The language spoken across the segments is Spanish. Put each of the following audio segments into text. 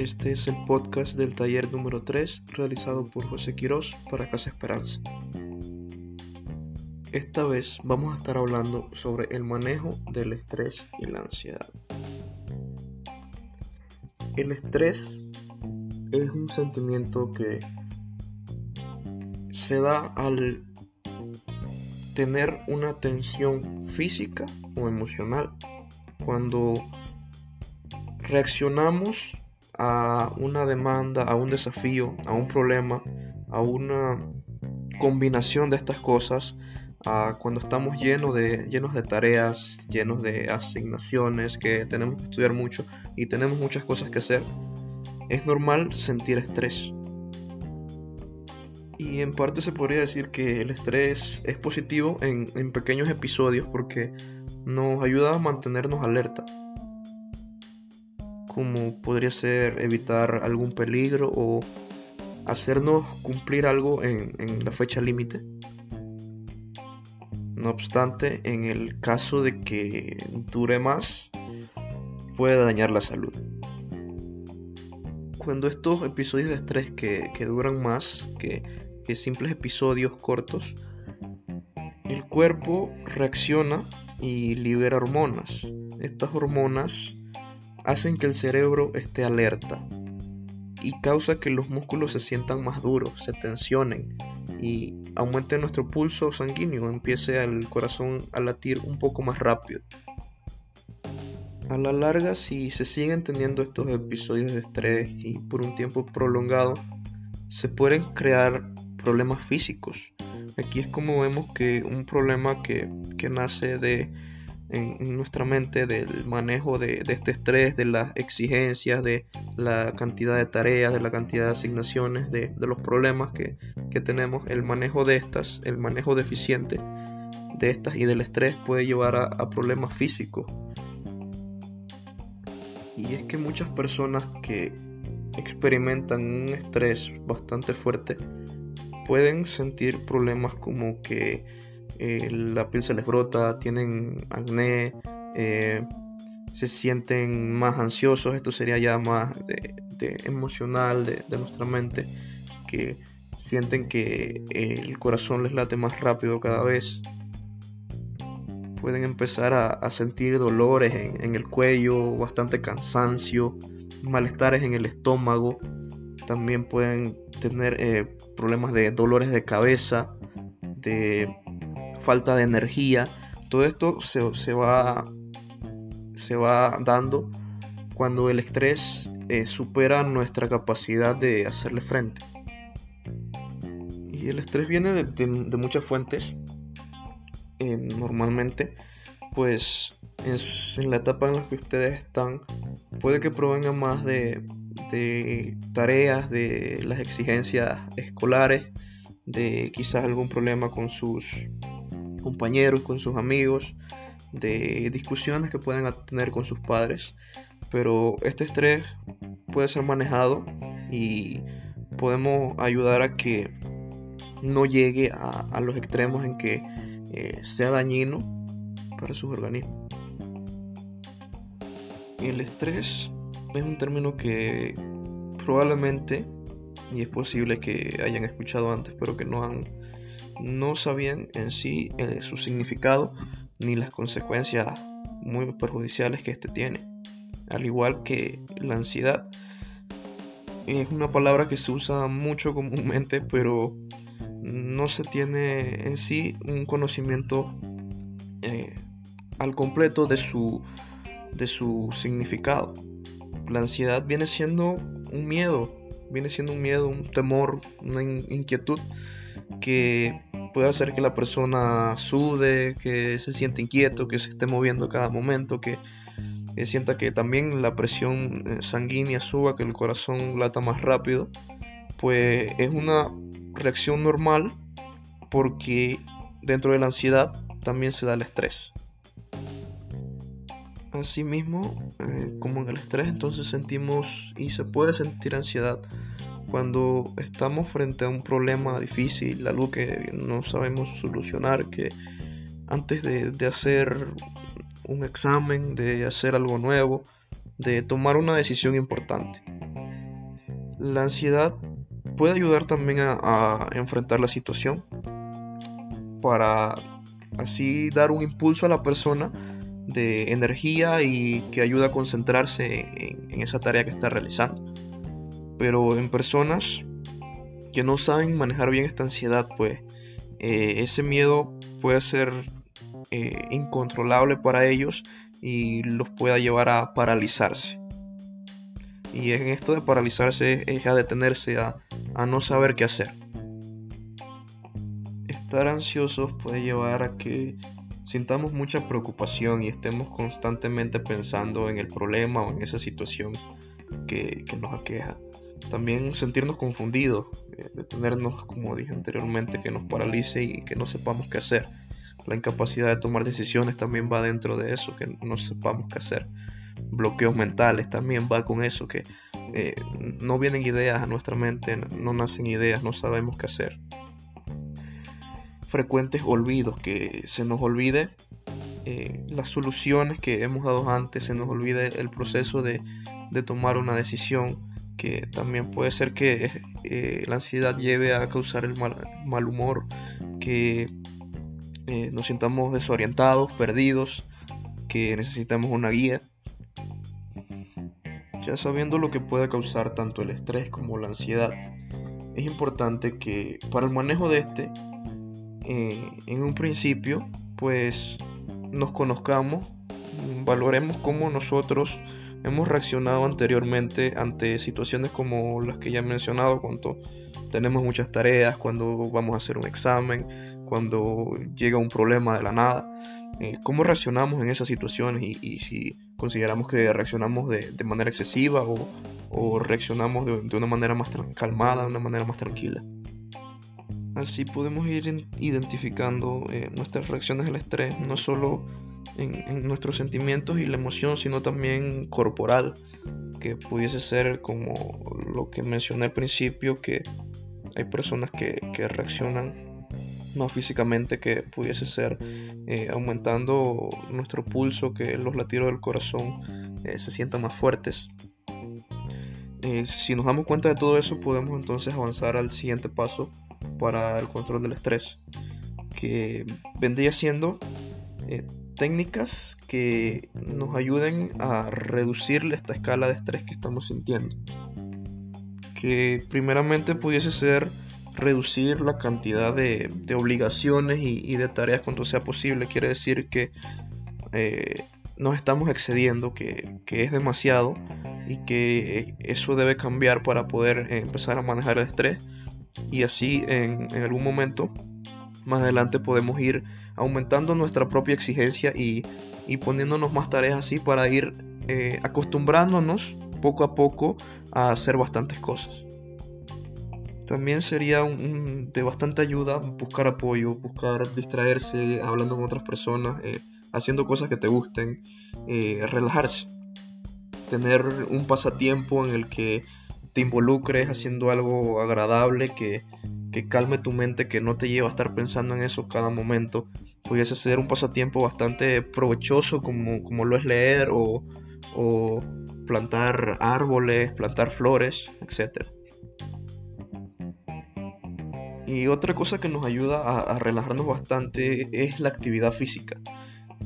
Este es el podcast del taller número 3 realizado por José Quirós para Casa Esperanza. Esta vez vamos a estar hablando sobre el manejo del estrés y la ansiedad. El estrés es un sentimiento que se da al tener una tensión física o emocional. Cuando reaccionamos a una demanda, a un desafío, a un problema, a una combinación de estas cosas, a cuando estamos llenos de, llenos de tareas, llenos de asignaciones, que tenemos que estudiar mucho y tenemos muchas cosas que hacer, es normal sentir estrés. Y en parte se podría decir que el estrés es positivo en, en pequeños episodios porque nos ayuda a mantenernos alerta como podría ser evitar algún peligro o hacernos cumplir algo en, la fecha límite. No obstante, en el caso de que dure más, puede dañar la salud. Cuando estos episodios de estrés que, duran más que, que simples episodios cortos, el cuerpo reacciona y libera hormonas. Estas hormonas hacen que el cerebro esté alerta y causa que los músculos se sientan más duros, se tensionen y aumente nuestro pulso sanguíneo, empiece el corazón a latir un poco más rápido. A la larga, si se siguen teniendo estos episodios de estrés y por un tiempo prolongado, se pueden crear problemas físicos. Aquí es como vemos que un problema que, que nace de en, nuestra mente del manejo de, este estrés, de las exigencias, de la cantidad de tareas, de la cantidad de asignaciones, de, los problemas que, tenemos, el manejo de estas, el manejo deficiente de estas y del estrés puede llevar a, problemas físicos. Y es que muchas personas que experimentan un estrés bastante fuerte pueden sentir problemas como que eh, la piel se les brota, tienen acné, eh, se sienten más ansiosos, esto sería ya más de, emocional de, nuestra mente, que sienten que el corazón les late más rápido cada vez. Pueden empezar a, sentir dolores en, el cuello, bastante cansancio, malestares en el estómago. También pueden tener eh, problemas de dolores de cabeza, de falta de energía. Todo esto se, va, se va dando cuando el estrés eh, supera nuestra capacidad de hacerle frente. Y el estrés viene de, muchas fuentes. Eh, normalmente, pues en, la etapa en la que ustedes están, puede que provenga más de tareas, de las exigencias escolares, de quizás algún problema con sus compañeros, con sus amigos, de discusiones que pueden tener con sus padres. Pero este estrés puede ser manejado y podemos ayudar a que no llegue a, los extremos en que eh, sea dañino para sus organismos. El estrés es un término que probablemente, y es posible que hayan escuchado antes, pero que no han no sabían en sí eh, su significado ni las consecuencias muy perjudiciales que este tiene. Al igual que la ansiedad es una palabra que se usa mucho comúnmente, pero no se tiene en sí un conocimiento eh, al completo de su, de su significado. La ansiedad viene siendo un miedo, viene siendo un miedo, un temor, una inquietud que puede hacer que la persona sude, que se siente inquieto, que se esté moviendo cada momento, que, sienta que también la presión eh, sanguínea suba, que el corazón lata más rápido, pues es una reacción normal porque dentro de la ansiedad también se da el estrés. Asimismo, eh, como en el estrés, entonces sentimos y se puede sentir ansiedad cuando estamos frente a un problema difícil, algo que no sabemos solucionar, que antes de, hacer un examen, de hacer algo nuevo, de tomar una decisión importante. La ansiedad puede ayudar también a, enfrentar la situación para así dar un impulso a la persona de energía y que ayuda a concentrarse en, esa tarea que está realizando. Pero en personas que no saben manejar bien esta ansiedad, pues eh, ese miedo puede ser eh, incontrolable para ellos y los pueda llevar a paralizarse. Y en esto de paralizarse es a detenerse, a, no saber qué hacer. Estar ansiosos puede llevar a que sintamos mucha preocupación y estemos constantemente pensando en el problema o en esa situación que nos aqueja. También sentirnos confundidos, eh, detenernos, como dije anteriormente, que nos paralice y que no sepamos qué hacer. La incapacidad de tomar decisiones también va dentro de eso, que no sepamos qué hacer. Bloqueos mentales también va con eso, que eh, no vienen ideas a nuestra mente, no nacen ideas, no sabemos qué hacer. Frecuentes olvidos, que se nos olvide eh, las soluciones que hemos dado antes, se nos olvide el proceso de, tomar una decisión, que también puede ser que eh, la ansiedad lleve a causar el mal humor, que eh, nos sintamos desorientados, perdidos, que necesitamos una guía. Ya sabiendo lo que puede causar tanto el estrés como la ansiedad, es importante que para el manejo de este, eh, en un principio, pues nos conozcamos, valoremos cómo nosotros hemos reaccionado anteriormente ante situaciones como las que ya he mencionado, cuando tenemos muchas tareas, cuando vamos a hacer un examen, cuando llega un problema de la nada. Eh, ¿Cómo reaccionamos en esas situaciones y, si consideramos que reaccionamos de, manera excesiva o, reaccionamos de, una manera más calmada, de una manera más tranquila? Así podemos ir identificando eh, nuestras reacciones al estrés, no solo en, nuestros sentimientos y la emoción, sino también corporal, que pudiese ser como lo que mencioné al principio, que hay personas que, reaccionan más físicamente que pudiese ser eh, aumentando nuestro pulso, que los latidos del corazón eh, se sientan más fuertes. Eh, si nos damos cuenta de todo eso, podemos entonces avanzar al siguiente paso para el control del estrés, que vendría siendo técnicas que nos ayuden a reducir esta escala de estrés que estamos sintiendo que primeramente pudiese ser reducir la cantidad de, obligaciones y, de tareas cuanto sea posible. Quiere decir que eh, nos estamos excediendo, que, es demasiado y que eso debe cambiar para poder empezar a manejar el estrés y así en, algún momento más adelante podemos ir aumentando nuestra propia exigencia y, poniéndonos más tareas así para ir eh, acostumbrándonos poco a poco a hacer bastantes cosas. También sería de bastante ayuda buscar apoyo, buscar distraerse, hablando con otras personas, eh, haciendo cosas que te gusten, eh, relajarse. Tener un pasatiempo en el que te involucres haciendo algo agradable, que, calme tu mente, que no te lleve a estar pensando en eso cada momento. Pudiese ser un pasatiempo bastante provechoso como, como lo es leer o, o plantar árboles, plantar flores, etc. Y otra cosa que nos ayuda a, relajarnos bastante es la actividad física.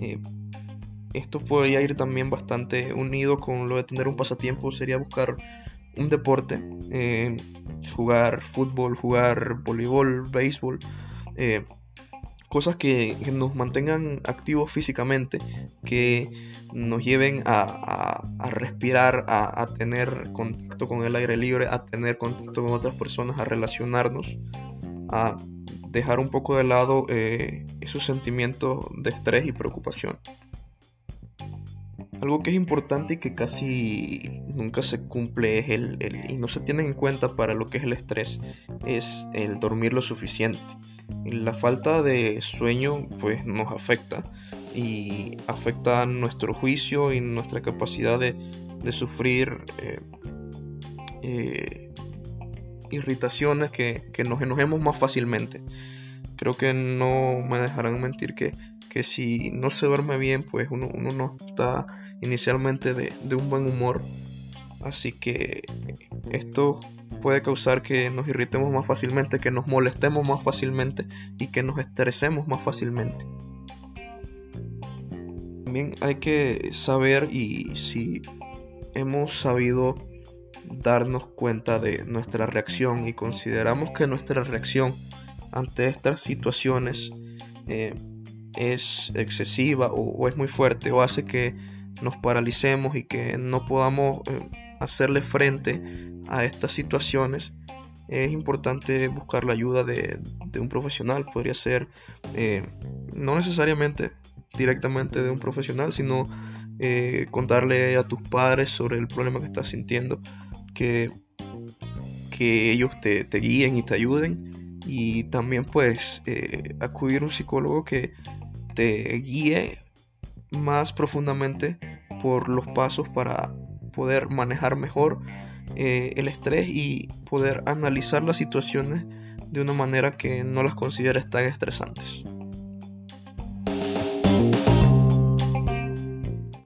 Eh, esto podría ir también bastante unido con lo de tener un pasatiempo, sería buscar un deporte, eh, jugar fútbol, jugar voleibol, béisbol, eh, cosas que, nos mantengan activos físicamente, que nos lleven a, respirar, a, tener contacto con el aire libre, a tener contacto con otras personas, a relacionarnos, a dejar un poco de lado eh, esos sentimientos de estrés y preocupación. Algo que es importante y que casi nunca se cumple es el, y no se tiene en cuenta para lo que es el estrés es el dormir lo suficiente. La falta de sueño pues nos afecta y afecta nuestro juicio y nuestra capacidad de, sufrir eh, eh, irritaciones que, nos enojemos más fácilmente. Creo que no me dejarán mentir que, si no se duerme bien pues uno, uno no está inicialmente de, un buen humor Así que esto puede causar que nos irritemos más fácilmente, que nos molestemos más fácilmente y que nos estresemos más fácilmente. También hay que saber y si hemos sabido darnos cuenta de nuestra reacción y consideramos que nuestra reacción ante estas situaciones eh, es excesiva o, es muy fuerte o hace que nos paralicemos y que no podamos eh, hacerle frente a estas situaciones, es importante buscar la ayuda de, un profesional. Podría ser eh, no necesariamente directamente de un profesional, sino contarle a tus padres sobre el problema que estás sintiendo que, que ellos te, guíen y te ayuden y también pues eh, acudir a un psicólogo que te guíe más profundamente por los pasos para poder manejar mejor eh, el estrés y poder analizar las situaciones de una manera que no las consideres tan estresantes.